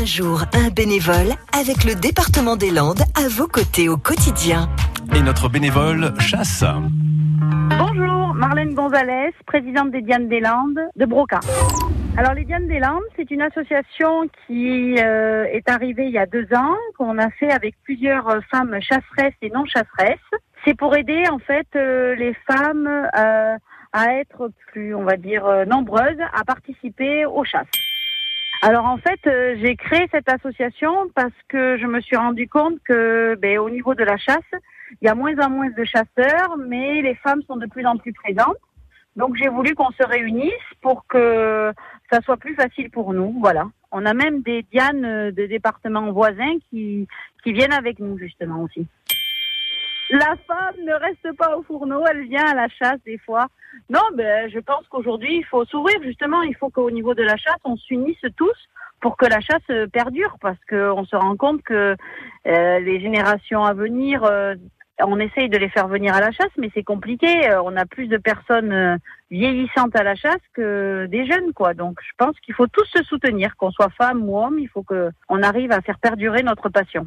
Un jour, un bénévole avec le département des Landes à vos côtés au quotidien. Et notre bénévole chasse. Bonjour, Marlène Gonzalez, présidente des Dianes des Landes de Broca. Alors les Dianes des Landes, c'est une association qui euh, est arrivée il y a deux ans, qu'on a fait avec plusieurs femmes chasseresses et non chasseresses. C'est pour aider en fait euh, les femmes euh, à être plus, on va dire, euh, nombreuses à participer aux chasses. Alors en fait, euh, j'ai créé cette association parce que je me suis rendu compte que, ben, au niveau de la chasse, il y a moins en moins de chasseurs, mais les femmes sont de plus en plus présentes. Donc j'ai voulu qu'on se réunisse pour que ça soit plus facile pour nous. Voilà. On a même des dianes de départements voisins qui, qui viennent avec nous justement aussi. La femme ne reste pas au fourneau, elle vient à la chasse des fois. Non, ben, je pense qu'aujourd'hui, il faut s'ouvrir justement. Il faut qu'au niveau de la chasse, on s'unisse tous pour que la chasse perdure, parce qu'on se rend compte que euh, les générations à venir, euh, on essaye de les faire venir à la chasse, mais c'est compliqué. Euh, On a plus de personnes vieillissantes à la chasse que des jeunes, quoi. Donc, je pense qu'il faut tous se soutenir, qu'on soit femme ou homme. Il faut que on arrive à faire perdurer notre passion.